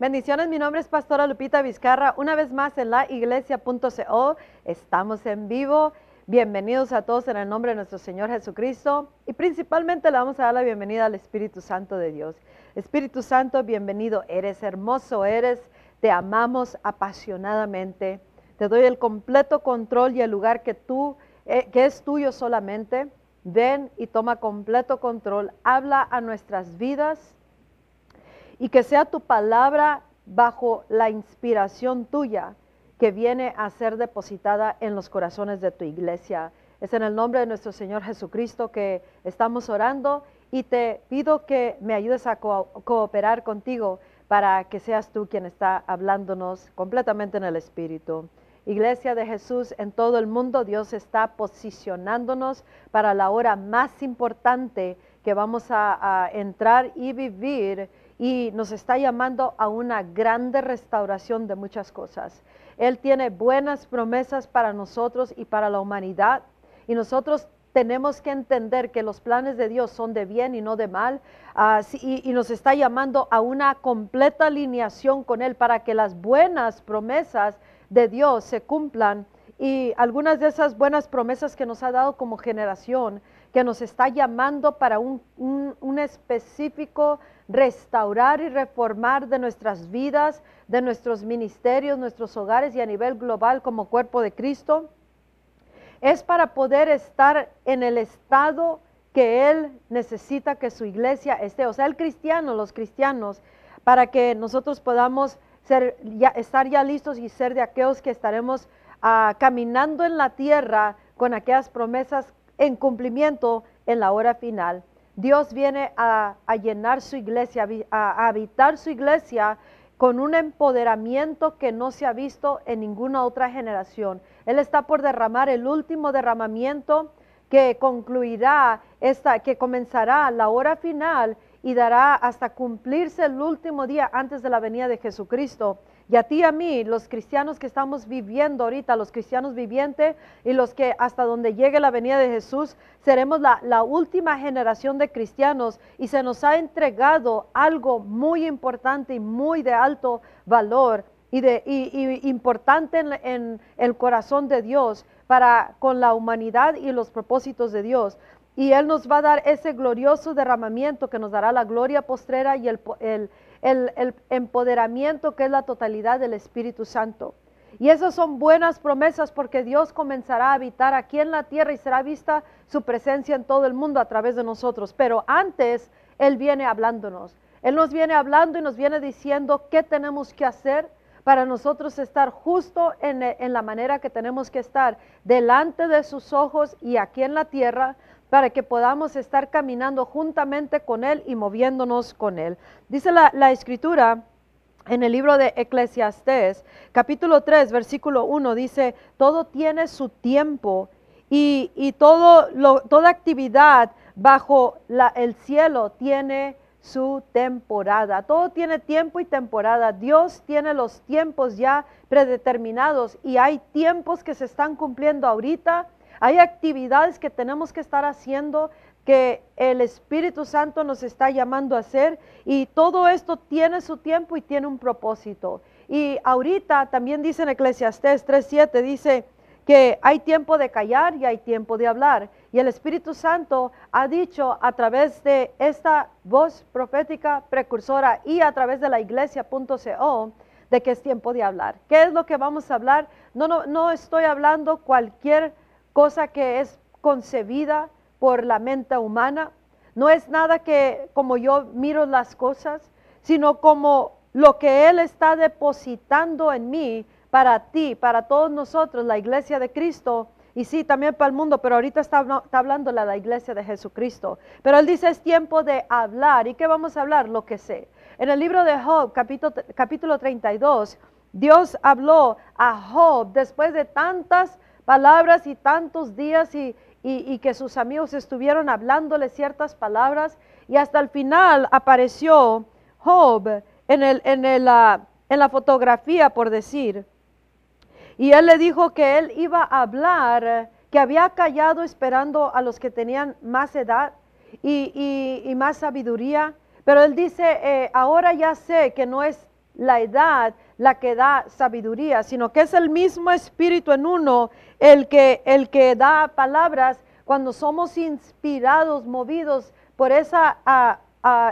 Bendiciones, mi nombre es Pastora Lupita Vizcarra, una vez más en la iglesia.co. Estamos en vivo. Bienvenidos a todos en el nombre de nuestro Señor Jesucristo y principalmente le vamos a dar la bienvenida al Espíritu Santo de Dios. Espíritu Santo, bienvenido. Eres hermoso, eres, te amamos apasionadamente. Te doy el completo control y el lugar que tú, eh, que es tuyo solamente. Ven y toma completo control. Habla a nuestras vidas y que sea tu palabra bajo la inspiración tuya que viene a ser depositada en los corazones de tu iglesia. Es en el nombre de nuestro Señor Jesucristo que estamos orando y te pido que me ayudes a cooperar contigo para que seas tú quien está hablándonos completamente en el Espíritu. Iglesia de Jesús en todo el mundo, Dios está posicionándonos para la hora más importante que vamos a, a entrar y vivir y nos está llamando a una grande restauración de muchas cosas. Él tiene buenas promesas para nosotros y para la humanidad y nosotros tenemos que entender que los planes de Dios son de bien y no de mal ah, y, y, nos está llamando a una completa alineación con Él para que las buenas promesas de Dios se cumplan y algunas de esas buenas promesas que nos ha dado como generación, que nos está llamando para un, un, específico restaurar y reformar de nuestras vidas, de nuestros ministerios, nuestros hogares y a nivel global como cuerpo de Cristo, es para poder estar en el estado que Él necesita que su iglesia esté, o sea, el cristiano, los cristianos, para que nosotros podamos ser, ya, estar ya listos y ser de aquellos que estaremos uh, caminando en la tierra con aquellas promesas en cumplimiento en la hora final. Dios viene a, llenar su iglesia, a, a habitar su iglesia con un empoderamiento que no se ha visto en ninguna otra generación. Él está por derramar el último derramamiento que concluirá esta, que comenzará la hora final y dará hasta cumplirse el último día antes de la venida de Jesucristo. Y a ti y a mí, los cristianos que estamos viviendo ahorita, los cristianos vivientes y los que hasta donde llegue la venida de Jesús, seremos la, última generación de cristianos y se nos ha entregado algo muy importante y muy de alto valor y, de, importante en, en el corazón de Dios para con la humanidad y los propósitos de Dios. Y Él nos va a dar ese glorioso derramamiento que nos dará la gloria postrera y el, el, el, empoderamiento que es la totalidad del Espíritu Santo. Y esas son buenas promesas porque Dios comenzará a habitar aquí en la tierra y será vista su presencia en todo el mundo a través de nosotros. Pero antes Él viene hablándonos. Él nos viene hablando y nos viene diciendo qué tenemos que hacer para nosotros estar justo en la manera que tenemos que estar delante de sus ojos y aquí en la tierra para que podamos estar caminando juntamente con Él y moviéndonos con Él. Dice la, la escritura en el libro de Eclesiastés, capítulo 3, versículo 1, dice, todo tiene su tiempo y, y todo lo, toda actividad bajo la, el cielo tiene su temporada. Todo tiene tiempo y temporada. Dios tiene los tiempos ya predeterminados y hay tiempos que se están cumpliendo ahorita hay actividades que tenemos que estar haciendo que el Espíritu Santo nos está llamando a hacer y todo esto tiene su tiempo y tiene un propósito. Y ahorita también dice en Eclesiastés 3.7, dice que hay tiempo de callar y hay tiempo de hablar. Y el Espíritu Santo ha dicho a través de esta voz profética precursora y a través de la iglesia.co de que es tiempo de hablar. ¿Qué es lo que vamos a hablar? No, no, no estoy hablando cualquier cosa que es concebida por la mente humana. No es nada que como yo miro las cosas, sino como lo que Él está depositando en mí para ti, para todos nosotros, la iglesia de Cristo, y sí, también para el mundo, pero ahorita está, hablando la, la iglesia de Jesucristo. Pero Él dice, es tiempo de hablar. ¿Y qué vamos a hablar? Lo que sé. En el libro de Job, capítulo, capítulo 32, Dios habló a Job después de tantas palabras y tantos días y, y, que sus amigos estuvieron hablándole ciertas palabras y hasta el final apareció Job en, el, en, el, uh, en la fotografía, por decir. Y él le dijo que él iba a hablar, que había callado esperando a los que tenían más edad y, y, y más sabiduría. Pero él dice, eh, ahora ya sé que no es la edad la que da sabiduría, sino que es el mismo espíritu en uno el que, el que da palabras cuando somos inspirados, movidos por esa,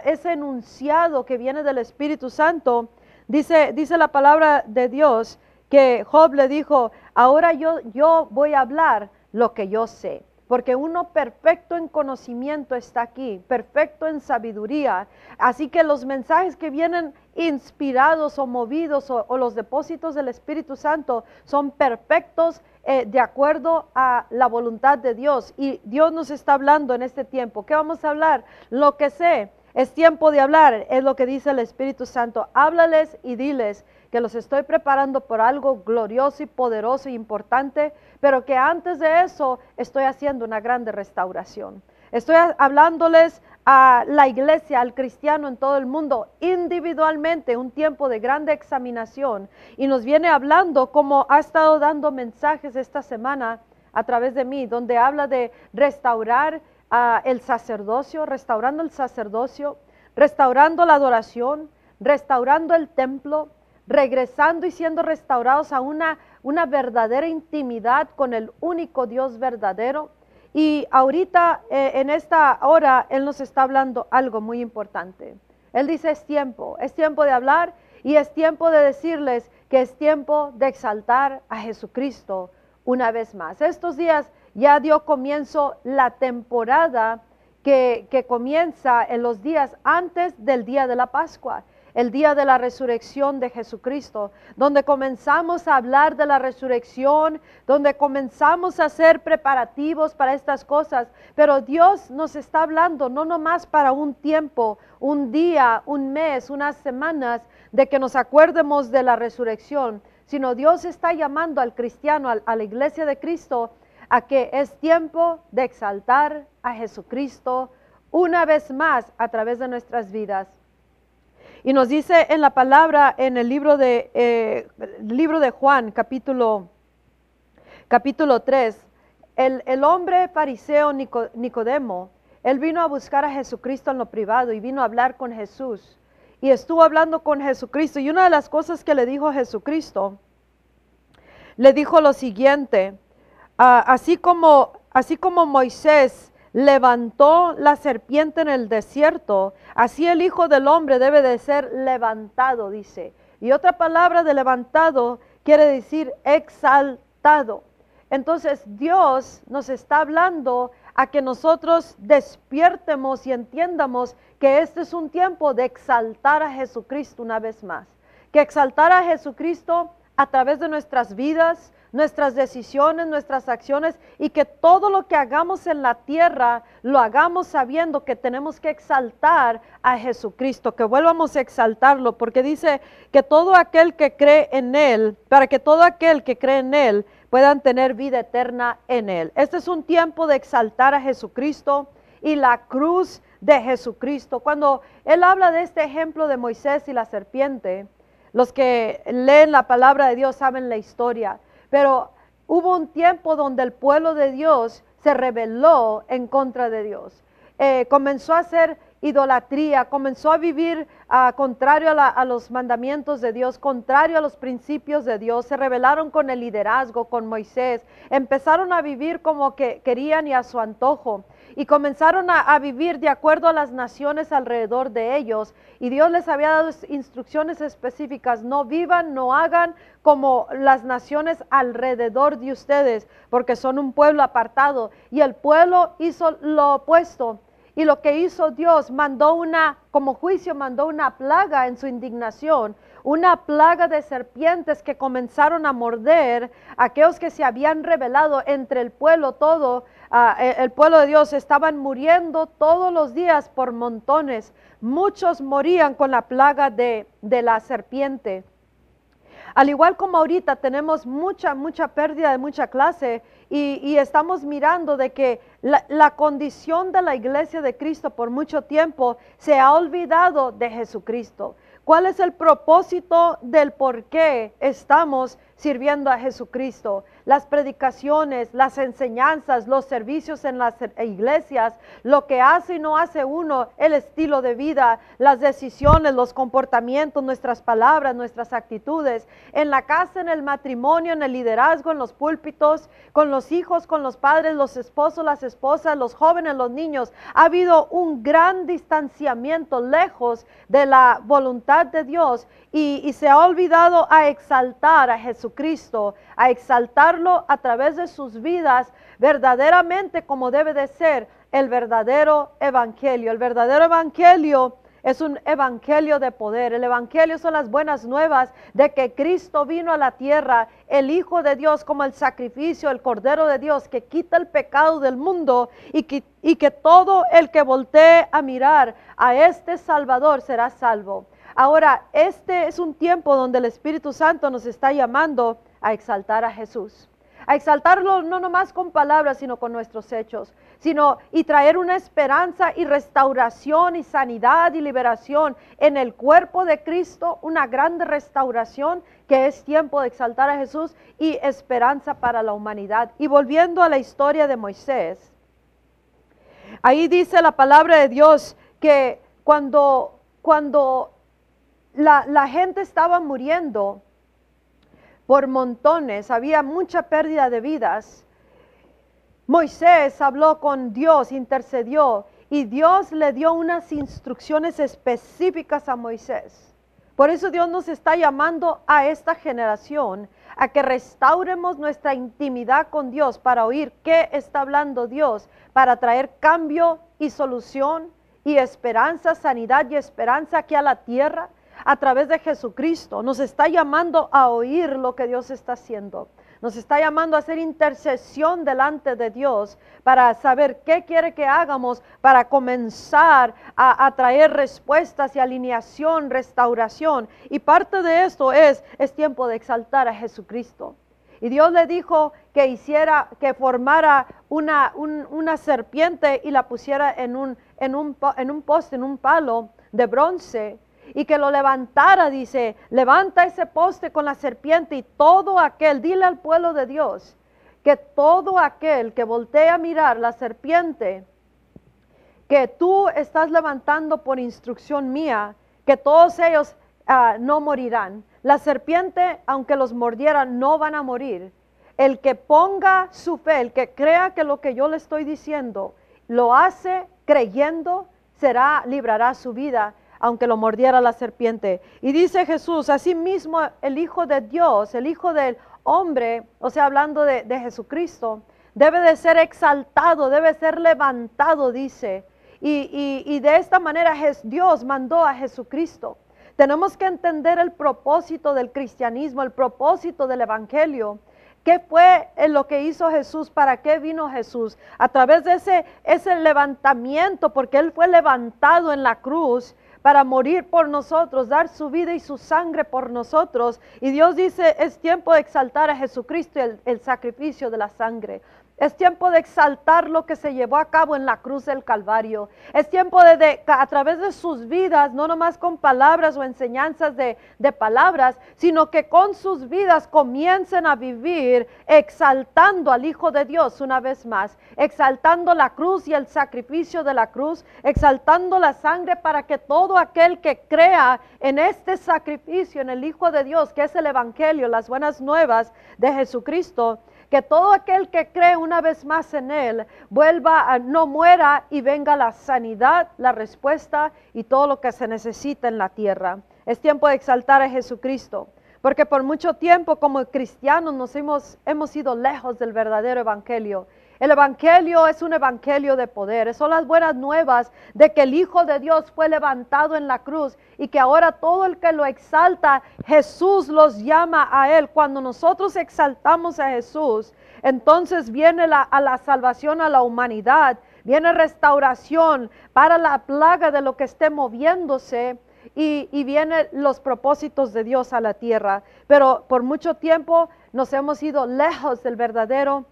ese enunciado que viene del Espíritu Santo. Dice, dice la palabra de Dios que Job le dijo, ahora yo, yo voy a hablar lo que yo sé porque uno perfecto en conocimiento está aquí, perfecto en sabiduría. Así que los mensajes que vienen inspirados o movidos o, los depósitos del Espíritu Santo son perfectos eh, de acuerdo a la voluntad de Dios. Y Dios nos está hablando en este tiempo. ¿Qué vamos a hablar? Lo que sé. Es tiempo de hablar, es lo que dice el Espíritu Santo. Háblales y diles que los estoy preparando por algo glorioso y poderoso e importante, pero que antes de eso estoy haciendo una grande restauración. Estoy hablándoles a la iglesia, al cristiano en todo el mundo, individualmente, un tiempo de grande examinación. Y nos viene hablando como ha estado dando mensajes esta semana a través de mí, donde habla de restaurar uh, el sacerdocio, restaurando el sacerdocio, restaurando la adoración, restaurando el templo, regresando y siendo restaurados a una, una verdadera intimidad con el único Dios verdadero. Y ahorita, eh, en esta hora, Él nos está hablando algo muy importante. Él dice, es tiempo, es tiempo de hablar y es tiempo de decirles que es tiempo de exaltar a Jesucristo una vez más. Estos días ya dio comienzo la temporada que, que comienza en los días antes del día de la Pascua el día de la resurrección de Jesucristo, donde comenzamos a hablar de la resurrección, donde comenzamos a hacer preparativos para estas cosas. Pero Dios nos está hablando no nomás para un tiempo, un día, un mes, unas semanas, de que nos acuerdemos de la resurrección, sino Dios está llamando al cristiano, a la iglesia de Cristo, a que es tiempo de exaltar a Jesucristo una vez más a través de nuestras vidas. Y nos dice en la palabra, en el libro de, eh, libro de Juan, capítulo, capítulo 3, el, el hombre fariseo Nicodemo, él vino a buscar a Jesucristo en lo privado y vino a hablar con Jesús. Y estuvo hablando con Jesucristo. Y una de las cosas que le dijo Jesucristo, le dijo lo siguiente, ah, así, como, así como Moisés levantó la serpiente en el desierto, así el Hijo del Hombre debe de ser levantado, dice. Y otra palabra de levantado quiere decir exaltado. Entonces Dios nos está hablando a que nosotros despiertemos y entiendamos que este es un tiempo de exaltar a Jesucristo una vez más. Que exaltar a Jesucristo a través de nuestras vidas, nuestras decisiones, nuestras acciones y que todo lo que hagamos en la tierra lo hagamos sabiendo que tenemos que exaltar a Jesucristo, que vuelvamos a exaltarlo, porque dice que todo aquel que cree en Él, para que todo aquel que cree en Él puedan tener vida eterna en Él. Este es un tiempo de exaltar a Jesucristo y la cruz de Jesucristo. Cuando Él habla de este ejemplo de Moisés y la serpiente, los que leen la palabra de Dios saben la historia. Pero hubo un tiempo donde el pueblo de Dios se rebeló en contra de Dios. Eh, comenzó a hacer idolatría, comenzó a vivir uh, contrario a, los mandamientos de Dios, contrario a los principios de Dios, se rebelaron con el liderazgo, con Moisés, empezaron a vivir como que querían y a su antojo y comenzaron a, vivir de acuerdo a las naciones alrededor de ellos. Y Dios les había dado instrucciones específicas, no vivan, no hagan como las naciones alrededor de ustedes, porque son un pueblo apartado. Y el pueblo hizo lo opuesto. Y lo que hizo Dios, mandó una, como juicio, mandó una plaga en su indignación, una plaga de serpientes que comenzaron a morder a aquellos que se habían revelado entre el pueblo todo e, el pueblo de Dios estaban muriendo todos los días por montones. Muchos morían con la plaga de, la serpiente. Al igual como ahorita tenemos mucha, mucha pérdida de mucha clase y, estamos mirando de que la, la, condición de la iglesia de Cristo por mucho tiempo se ha olvidado de Jesucristo. ¿Cuál es el propósito del por qué estamos sirviendo a Jesucristo. Las predicaciones, las enseñanzas, los servicios en las iglesias, lo que hace y no hace uno, el estilo de vida, las decisiones, los comportamientos, nuestras palabras, nuestras actitudes, en la casa, en el matrimonio, en el liderazgo, en los púlpitos, con los hijos, con los padres, los esposos, las esposas, los jóvenes, los niños. Ha habido un gran distanciamiento lejos de la voluntad de Dios y, se ha olvidado a exaltar a Jesucristo, a exaltarlo a través de sus vidas verdaderamente como debe de ser el verdadero evangelio. El verdadero evangelio es un evangelio de poder. El evangelio son las buenas nuevas de que Cristo vino a la tierra, el Hijo de Dios como el sacrificio, el Cordero de Dios que quita el pecado del mundo y que, y que todo el que voltee a mirar a este Salvador será salvo. Ahora, este es un tiempo donde el Espíritu Santo nos está llamando a exaltar a Jesús. A exaltarlo no nomás con palabras, sino con nuestros hechos, sino y traer una esperanza y restauración y sanidad y liberación en el cuerpo de Cristo, una grande restauración que es tiempo de exaltar a Jesús y esperanza para la humanidad. Y volviendo a la historia de Moisés, ahí dice la palabra de Dios que cuando, cuando la, gente estaba muriendo por montones, había mucha pérdida de vidas. Moisés habló con Dios, intercedió y Dios le dio unas instrucciones específicas a Moisés. Por eso Dios nos está llamando a esta generación a que restauremos nuestra intimidad con Dios para oír qué está hablando Dios, para traer cambio y solución y esperanza, sanidad y esperanza aquí a la tierra a través de Jesucristo. Nos está llamando a oír lo que Dios está haciendo. Nos está llamando a hacer intercesión delante de Dios para saber qué quiere que hagamos para comenzar a, traer respuestas y alineación, restauración. Y parte de esto es, es tiempo de exaltar a Jesucristo. Y Dios le dijo que hiciera, que formara una, una serpiente y la pusiera en un, en, un, en un poste, en un palo de bronce y que lo levantara, dice, levanta ese poste con la serpiente y todo aquel, dile al pueblo de Dios, que todo aquel que voltee a mirar la serpiente, que tú estás levantando por instrucción mía, que todos ellos ah, no morirán. La serpiente, aunque los mordiera, no van a morir. El que ponga su fe, el que crea que lo que yo le estoy diciendo, lo hace creyendo, será, librará su vida aunque lo mordiera la serpiente. Y dice Jesús, mismo el Hijo de Dios, el Hijo del hombre, o sea, hablando de, Jesucristo, debe de ser exaltado, debe ser levantado, dice. Y, y de esta manera Dios mandó a Jesucristo. Tenemos que entender el propósito del cristianismo, el propósito del Evangelio. ¿Qué fue lo que hizo Jesús? ¿Para qué vino Jesús? A través de ese, ese levantamiento, porque Él fue levantado en la cruz para morir por nosotros, dar su vida y su sangre por nosotros. Y Dios dice, es tiempo de exaltar a Jesucristo el, el sacrificio de la sangre. Es tiempo de exaltar lo que se llevó a cabo en la cruz del Calvario. Es tiempo de, a través de sus vidas, no nomás con palabras o enseñanzas de, de, palabras, sino que con sus vidas comiencen a vivir exaltando al Hijo de Dios una vez más, exaltando la cruz y el sacrificio de la cruz, exaltando la sangre para que todo aquel que crea en este sacrificio, en el Hijo de Dios, que es el Evangelio, las buenas nuevas de Jesucristo, que todo aquel que cree una vez más en Él vuelva, a, no muera y venga la sanidad, la respuesta y todo lo que se necesita en la tierra. Es tiempo de exaltar a Jesucristo, porque por mucho tiempo como cristianos nos hemos, hemos ido lejos del verdadero evangelio el Evangelio es un Evangelio de poder. Son las buenas nuevas de que el Hijo de Dios fue levantado en la cruz y que ahora todo el que lo exalta, Jesús los llama a Él. Cuando nosotros exaltamos a Jesús, entonces viene la, a la salvación a la humanidad, viene restauración para la plaga de lo que esté moviéndose. Y, y vienen los propósitos de Dios a la tierra. Pero por mucho tiempo nos hemos ido lejos del verdadero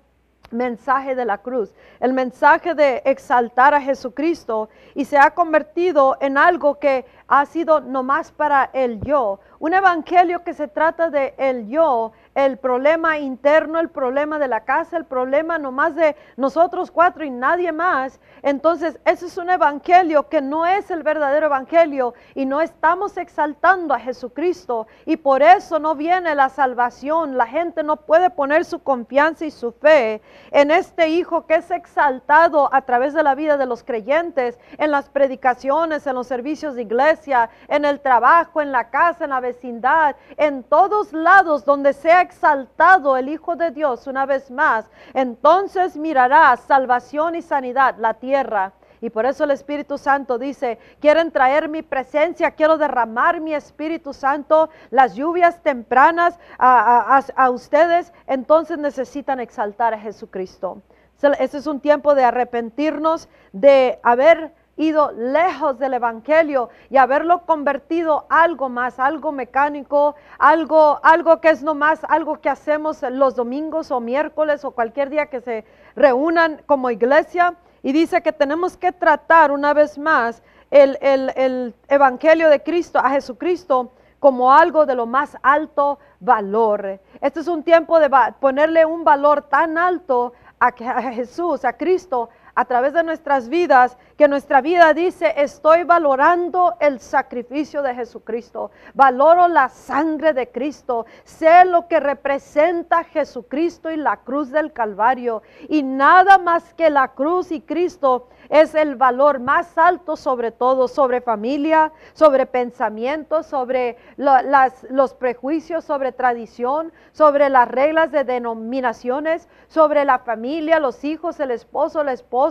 mensaje de la cruz, el mensaje de exaltar a Jesucristo y se ha convertido en algo que ha sido nomás para el yo. Un evangelio que se trata de el yo, el problema interno, el problema de la casa, el problema nomás de nosotros cuatro y nadie más. Entonces, ese es un evangelio que no es el verdadero evangelio y no estamos exaltando a Jesucristo y por eso no viene la salvación. La gente no puede poner su confianza y su fe en este Hijo que es exaltado a través de la vida de los creyentes, en las predicaciones, en los servicios de iglesia, en el trabajo, en la casa, en la vecindad, en todos lados donde sea exaltado el Hijo de Dios una vez más, entonces mirará salvación y sanidad la tierra. Y por eso el Espíritu Santo dice, quieren traer mi presencia, quiero derramar mi Espíritu Santo, las lluvias tempranas a, a ustedes, entonces necesitan exaltar a Jesucristo. Ese es un tiempo de arrepentirnos, de haber ido lejos del Evangelio y haberlo convertido algo más, algo mecánico, algo, algo que es nomás algo que hacemos los domingos o miércoles o cualquier día que se reúnan como iglesia. Y dice que tenemos que tratar una vez más el, el Evangelio de Cristo, a Jesucristo, como algo de lo más alto valor. Este es un tiempo de ponerle un valor tan alto a Jesús, a Cristo, a través de nuestras vidas, que nuestra vida dice, estoy valorando el sacrificio de Jesucristo, valoro la sangre de Cristo, sé lo que representa Jesucristo y la cruz del Calvario, y nada más que la cruz y Cristo es el valor más alto sobre todo, sobre familia, sobre pensamientos, sobre los prejuicios, sobre tradición, sobre las reglas de denominaciones, sobre la familia, los hijos, el esposo, la esposa,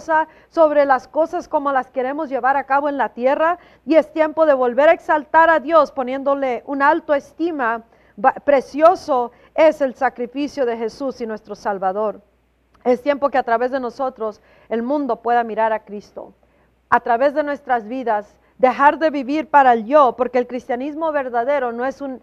sobre las cosas como las queremos llevar a cabo en la tierra. Y es tiempo de volver a exaltar a Dios poniéndole una alto estima. Precioso es el sacrificio de Jesús y nuestro Salvador. Es tiempo que a través de nosotros el mundo pueda mirar a Cristo. A través de nuestras vidas, dejar de vivir para el yo, porque el cristianismo verdadero no es un,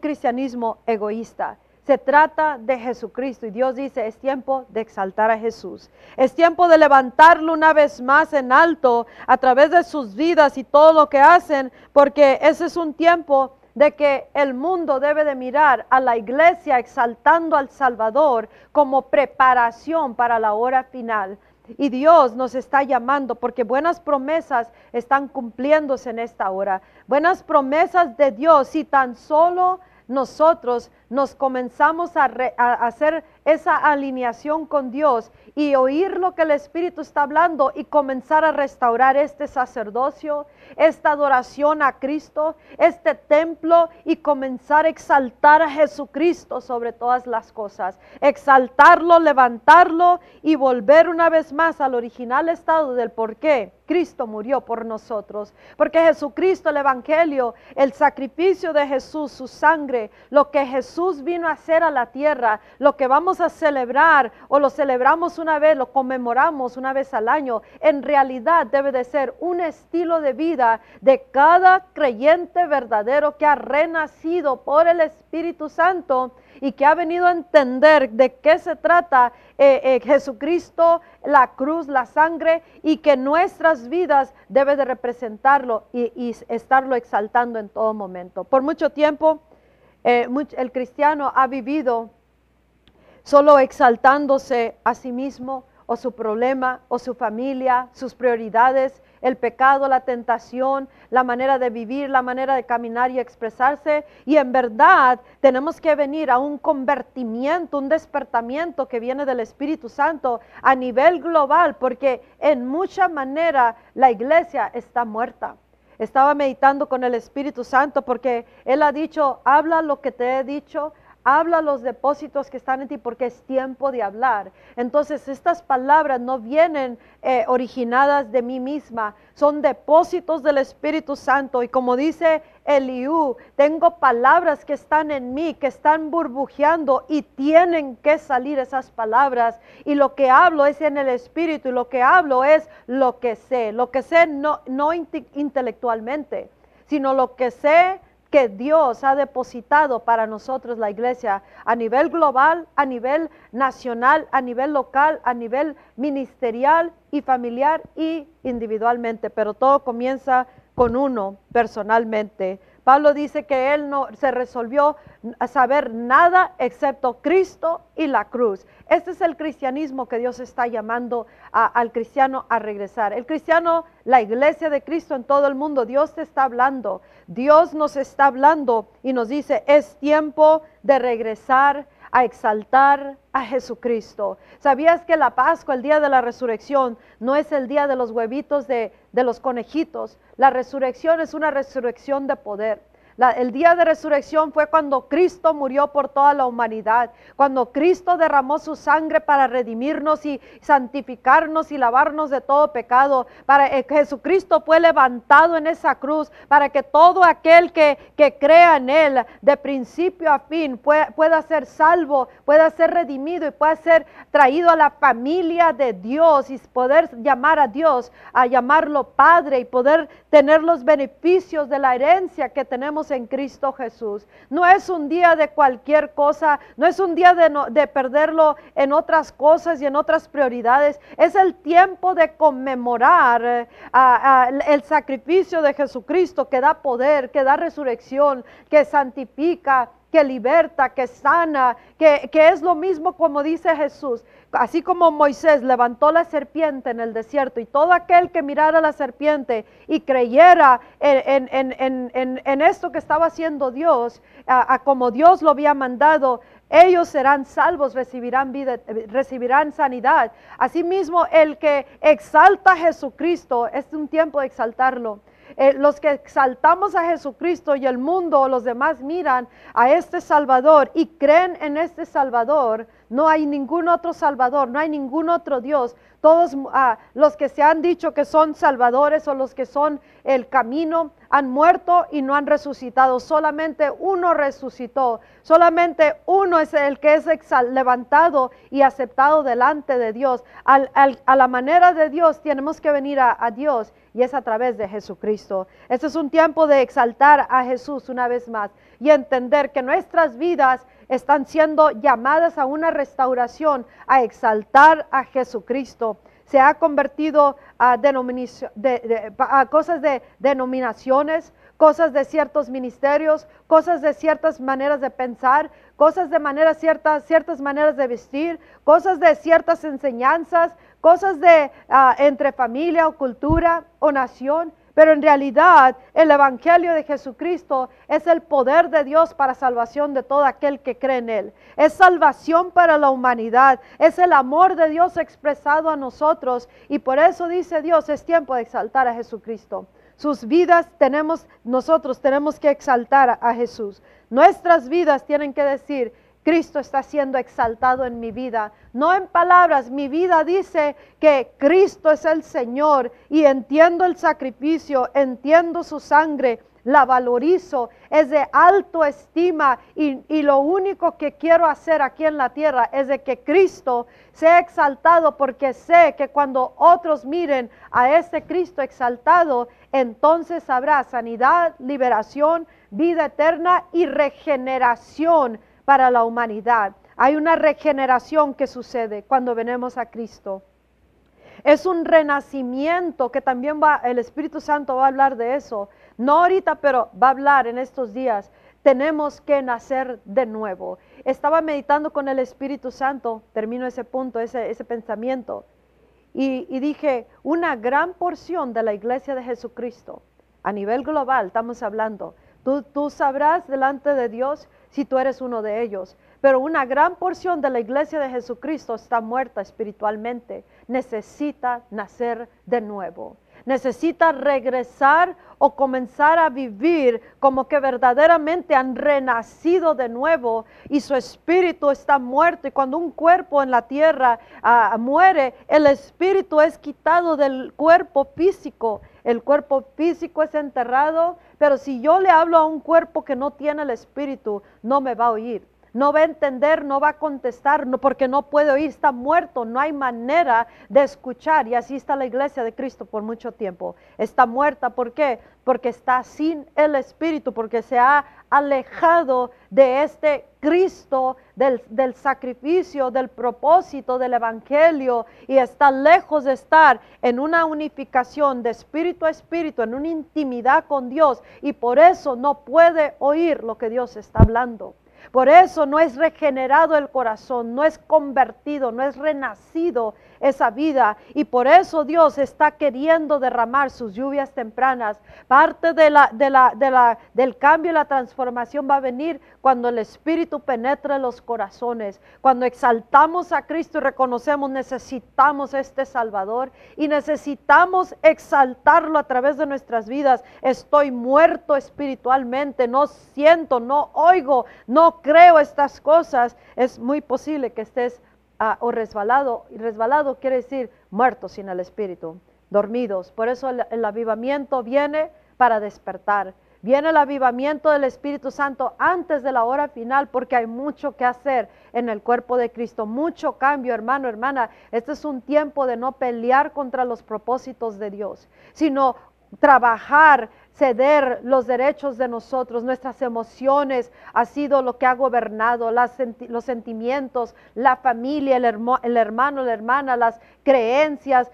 cristianismo egoísta. Se trata de Jesucristo y Dios dice, es tiempo de exaltar a Jesús. Es tiempo de levantarlo una vez más en alto a través de sus vidas y todo lo que hacen, porque ese es un tiempo de que el mundo debe de mirar a la iglesia exaltando al Salvador como preparación para la hora final. Y Dios nos está llamando porque buenas promesas están cumpliéndose en esta hora. Buenas promesas de Dios, si tan solo nosotros nos comenzamos a, hacer esa alineación con Dios y oír lo que el Espíritu está hablando y comenzar a restaurar este sacerdocio, esta adoración a Cristo, este templo y comenzar a exaltar a Jesucristo sobre todas las cosas, exaltarlo, levantarlo y volver una vez más al original estado del por qué Cristo murió por nosotros, porque Jesucristo, el Evangelio, el sacrificio de Jesús, su sangre, lo que Jesús vino a hacer a la tierra, lo que vamos a celebrar o lo celebramos una vez, lo conmemoramos una vez al año, en realidad debe de ser un estilo de vida de cada creyente verdadero que ha renacido por el Espíritu Santo y que ha venido a entender de qué se trata eh, eh, Jesucristo, la cruz, la sangre y que nuestras vidas debe de representarlo y, estarlo exaltando en todo momento. Por mucho tiempo eh, el cristiano ha vivido solo exaltándose a sí mismo o su problema o su familia, sus prioridades el pecado, la tentación, la manera de vivir, la manera de caminar y expresarse. Y en verdad tenemos que venir a un convertimiento, un despertamiento que viene del Espíritu Santo a nivel global, porque en mucha manera la iglesia está muerta. Estaba meditando con el Espíritu Santo porque Él ha dicho, habla lo que te he dicho, habla los depósitos que están en ti porque es tiempo de hablar. Entonces estas palabras no vienen eh, originadas de mí misma, son depósitos del Espíritu Santo. Y como dice Tengo palabras que están en mí, que están burbujeando y tienen que salir esas palabras. Y lo que hablo es en el Espíritu y lo que hablo es lo que sé. Lo que sé no, no intelectualmente, sino lo que sé que Dios ha depositado para nosotros la iglesia a nivel global, a nivel nacional, a nivel local, a nivel ministerial y familiar y individualmente. Pero todo comienza con uno personalmente. Pablo dice que él no se resolvió a saber nada excepto Cristo y la cruz. Este es el cristianismo que Dios está llamando al cristiano a regresar. El cristiano, la iglesia de Cristo en todo el mundo, Dios te está hablando. Dios nos está hablando y nos dice, es tiempo de regresar a exaltar a Jesucristo. ¿Sabías que la Pascua, el día de la resurrección, no es el día de los huevitos de, de los conejitos? La resurrección es una resurrección de poder el día de resurrección fue cuando Cristo murió por toda la humanidad, cuando Cristo derramó su sangre para redimirnos y santificarnos y lavarnos de todo pecado, para eh, Jesucristo fue levantado en esa cruz, para que todo aquel que, que crea en Él de principio a fin pueda, pueda ser salvo, pueda ser redimido y pueda ser traído a la familia de Dios y poder llamar a Dios, a llamarlo Padre y poder tener los beneficios de la herencia que tenemos en Cristo Jesús. No es un día de cualquier cosa, no es un día de, de perderlo en otras cosas y en otras prioridades. Es el tiempo de conmemorar eh, el sacrificio de Jesucristo que da poder, que da resurrección, que santifica, que liberta, que sana, que, que, es lo mismo como dice Jesús. Así como Moisés levantó la serpiente en el desierto y todo aquel que mirara la serpiente y creyera en, en, esto que estaba haciendo Dios, a, como Dios lo había mandado, ellos serán salvos, recibirán vida, recibirán sanidad. Asimismo, el que exalta a Jesucristo, es un tiempo de exaltarlo. Eh, los que exaltamos a Jesucristo y el mundo, los demás miran a este Salvador y creen en este Salvador, no hay ningún otro Salvador, no hay ningún otro Dios. Todos ah, los que se han dicho que son salvadores o los que son el camino han muerto y no han resucitado. Solamente uno resucitó. Solamente uno es el que es levantado y aceptado delante de Dios. a la manera de Dios tenemos que venir a, a Dios y es a través de Jesucristo. Este es un tiempo de exaltar a Jesús una vez más y entender que nuestras vidas están siendo llamadas a una restauración, a exaltar a Jesucristo. Se ha convertido a, cosas de denominaciones, cosas de ciertos ministerios, cosas de ciertas maneras de pensar, cosas de maneras ciertas, ciertas maneras de vestir, cosas de ciertas enseñanzas, cosas de ah, entre familia o cultura o nación. Pero en realidad el Evangelio de Jesucristo es el poder de Dios para salvación de todo aquel que cree en Él. Es salvación para la humanidad. Es el amor de Dios expresado a nosotros. Y por eso dice Dios, es tiempo de exaltar a Jesucristo. Sus vidas tenemos, nosotros tenemos que exaltar a Jesús. Nuestras vidas tienen que decir, Cristo está siendo exaltado en mi vida. No en palabras, mi vida dice que Cristo es el Señor y entiendo el sacrificio, entiendo su sangre, la valorizo, es de alto estima y, lo único que quiero hacer aquí en la tierra es de que Cristo sea exaltado porque sé que cuando otros miren a este Cristo exaltado, entonces habrá sanidad, liberación, vida eterna y regeneración para la humanidad. Hay una regeneración que sucede cuando venimos a Cristo. Es un renacimiento que también va, el Espíritu Santo va a hablar de eso. No ahorita, pero va a hablar en estos días. Tenemos que nacer de nuevo. Estaba meditando con el Espíritu Santo, termino ese punto, ese, ese pensamiento, y, y dije, una gran porción de la iglesia de Jesucristo, a nivel global estamos hablando, tú, tú sabrás delante de Dios si tú eres uno de ellos. Pero una gran porción de la iglesia de Jesucristo está muerta espiritualmente. Necesita nacer de nuevo. Necesita regresar o comenzar a vivir como que verdaderamente han renacido de nuevo y su espíritu está muerto. Y cuando un cuerpo en la tierra ah, muere, el espíritu es quitado del cuerpo físico. El cuerpo físico es enterrado, pero si yo le hablo a un cuerpo que no tiene el espíritu, no me va a oír. No va a entender, no va a contestar, porque no puede oír, está muerto, no hay manera de escuchar. Y así está la iglesia de Cristo por mucho tiempo. Está muerta, ¿por qué? Porque está sin el Espíritu, porque se ha alejado de este Cristo, del, sacrificio, del propósito del Evangelio y está lejos de estar en una unificación de espíritu a espíritu, en una intimidad con Dios y por eso no puede oír lo que Dios está hablando. Por eso no es regenerado el corazón, no es convertido, no es renacido esa vida. Y por eso Dios está queriendo derramar sus lluvias tempranas. Parte de la, de la, de la, del cambio y la transformación va a venir cuando el Espíritu penetre los corazones. Cuando exaltamos a Cristo y reconocemos necesitamos este Salvador y necesitamos exaltarlo a través de nuestras vidas. Estoy muerto espiritualmente, no siento, no oigo, no creo estas cosas. Es muy posible que estés o resbalado. Y resbalado quiere decir muertos sin el Espíritu, dormidos. Por eso el, avivamiento viene para despertar. Viene el avivamiento del Espíritu Santo antes de la hora final porque hay mucho que hacer en el cuerpo de Cristo, mucho cambio, hermano, hermana. Este es un tiempo de no pelear contra los propósitos de Dios, sino trabajar ceder los derechos de nosotros, nuestras emociones ha sido lo que ha gobernado, los sentimientos, la familia, el, hermano, la hermana, las creencias,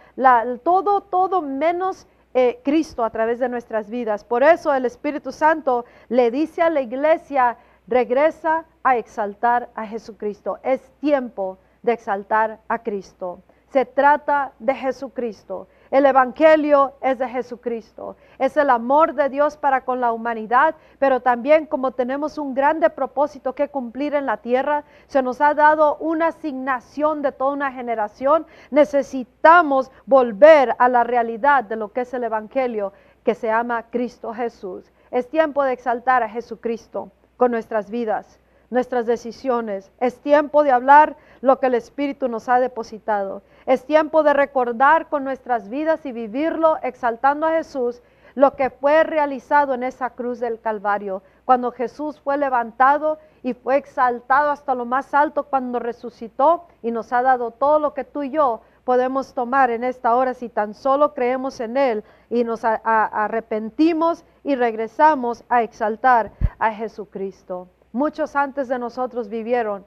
todo, todo menos eh, Cristo a través de nuestras vidas. Por eso el Espíritu Santo le dice a la iglesia, regresa a exaltar a Jesucristo. Es tiempo de exaltar a Cristo. Se trata de Jesucristo. El Evangelio es de Jesucristo. Es el amor de Dios para con la humanidad, pero también como tenemos un grande propósito que cumplir en la tierra, se nos ha dado una asignación de toda una generación. Necesitamos volver a la realidad de lo que es el Evangelio que se llama Cristo Jesús. Es tiempo de exaltar a Jesucristo con nuestras vidas nuestras decisiones. Es tiempo de hablar lo que el Espíritu nos ha depositado. Es tiempo de recordar con nuestras vidas y vivirlo exaltando a Jesús lo que fue realizado en esa cruz del Calvario, cuando Jesús fue levantado y fue exaltado hasta lo más alto cuando resucitó y nos ha dado todo lo que tú y yo podemos tomar en esta hora si tan solo creemos en Él y nos arrepentimos y regresamos a exaltar a Jesucristo. Muchos antes de nosotros vivieron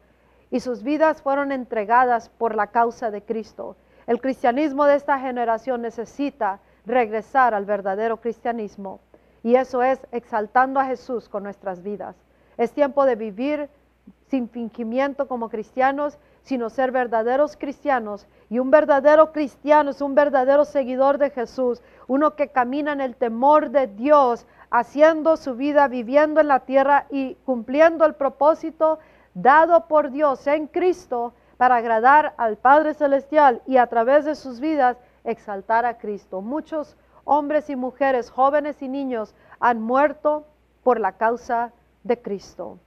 y sus vidas fueron entregadas por la causa de Cristo. El cristianismo de esta generación necesita regresar al verdadero cristianismo y eso es exaltando a Jesús con nuestras vidas. Es tiempo de vivir sin fingimiento como cristianos, sino ser verdaderos cristianos. Y un verdadero cristiano es un verdadero seguidor de Jesús, uno que camina en el temor de Dios, haciendo su vida, viviendo en la tierra y cumpliendo el propósito dado por Dios en Cristo para agradar al Padre Celestial y a través de sus vidas exaltar a Cristo. Muchos hombres y mujeres, jóvenes y niños han muerto por la causa de Cristo.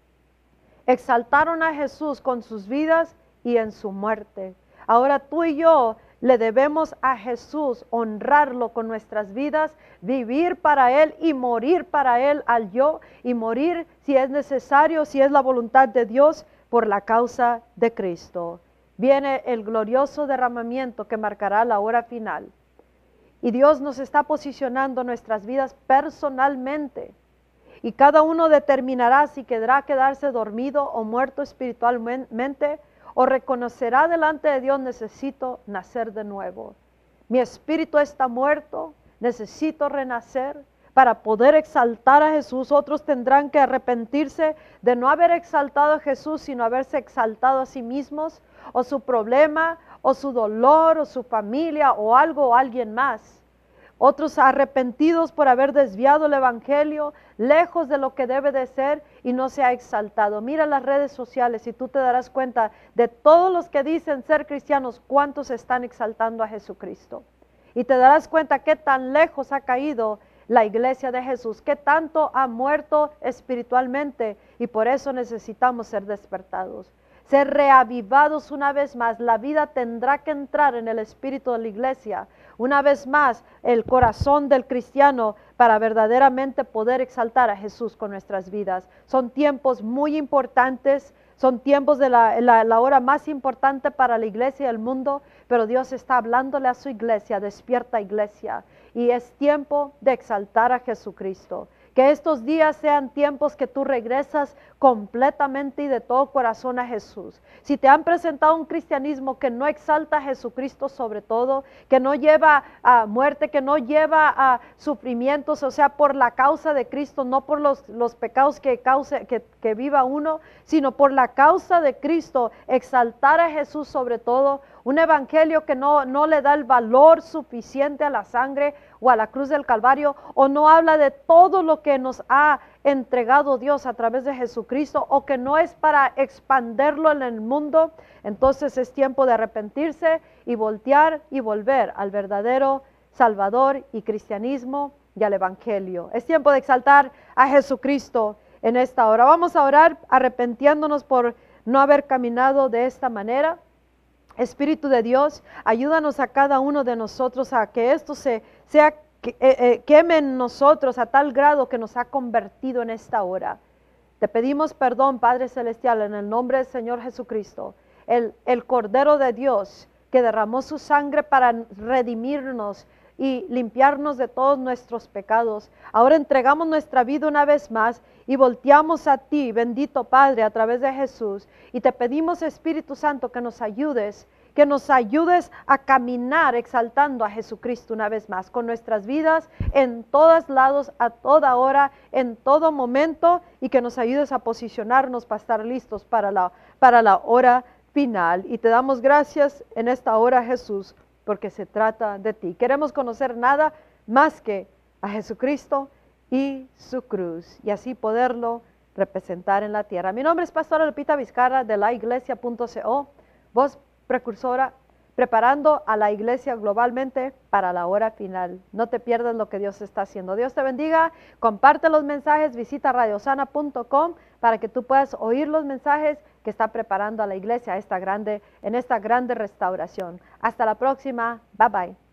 Exaltaron a Jesús con sus vidas y en su muerte. Ahora tú y yo le debemos a Jesús honrarlo con nuestras vidas, vivir para Él y morir para Él al yo y morir si es necesario, si es la voluntad de Dios por la causa de Cristo. Viene el glorioso derramamiento que marcará la hora final. Y Dios nos está posicionando nuestras vidas personalmente. Y cada uno determinará si quedará quedarse dormido o muerto espiritualmente o reconocerá delante de Dios, necesito nacer de nuevo. Mi espíritu está muerto, necesito renacer. Para poder exaltar a Jesús, otros tendrán que arrepentirse de no haber exaltado a Jesús, sino haberse exaltado a sí mismos, o su problema, o su dolor, o su familia, o algo o alguien más otros arrepentidos por haber desviado el Evangelio, lejos de lo que debe de ser y no se ha exaltado. Mira las redes sociales y tú te darás cuenta de todos los que dicen ser cristianos, cuántos están exaltando a Jesucristo. Y te darás cuenta qué tan lejos ha caído la iglesia de Jesús, qué tanto ha muerto espiritualmente y por eso necesitamos ser despertados ser reavivados una vez más. La vida tendrá que entrar en el espíritu de la iglesia. Una vez más, el corazón del cristiano para verdaderamente poder exaltar a Jesús con nuestras vidas. Son tiempos muy importantes, Son tiempos de la, la, hora más importante para la iglesia y el mundo, pero Dios está hablándole a su iglesia, despierta iglesia. Y es tiempo de exaltar a Jesucristo. Que estos días sean tiempos que tú regresas completamente y de todo corazón a Jesús. Si te han presentado un cristianismo que no exalta a Jesucristo sobre todo, que no lleva a muerte, que no lleva a sufrimientos, o sea, por la causa de Cristo, no por los, los pecados que, cause, que, que viva uno, sino por la causa de Cristo, exaltar a Jesús sobre todo, un evangelio que no, no le da el valor suficiente a la sangre o a la cruz del Calvario, o no habla de todo lo que nos ha entregado Dios a través de Jesucristo, o que no es para expanderlo en el mundo, entonces es tiempo de arrepentirse y voltear y volver al verdadero Salvador y cristianismo y al Evangelio. Es tiempo de exaltar a Jesucristo en esta hora. Vamos a orar arrepentiéndonos por no haber caminado de esta manera. Espíritu de Dios, ayúdanos a cada uno de nosotros a que esto se sea que, eh, eh, nosotros a tal grado que nos ha convertido en esta hora. Te pedimos perdón, Padre Celestial, en el nombre del Señor Jesucristo, el, el Cordero de Dios que derramó su sangre para redimirnos y limpiarnos de todos nuestros pecados. Ahora entregamos nuestra vida una vez más y volteamos a ti, bendito Padre, a través de Jesús. Y te pedimos, Espíritu Santo, que nos ayudes, que nos ayudes a caminar exaltando a Jesucristo una vez más con nuestras vidas en todos lados, a toda hora, en todo momento, y que nos ayudes a posicionarnos para estar listos para la, para la hora final. Y te damos gracias en esta hora, Jesús, porque se trata de ti. Queremos conocer nada más que a Jesucristo y su cruz y así poderlo representar en la tierra. Mi nombre es Pastora Lupita Vizcarra de la iglesia.co, voz precursora, preparando a la iglesia globalmente para la hora final. No te pierdas lo que Dios está haciendo. Dios te bendiga, comparte los mensajes, visita radiosana.com para que tú puedas oír los mensajes que está preparando a la iglesia esta grande, en esta grande restauración. Hasta la próxima. Bye bye.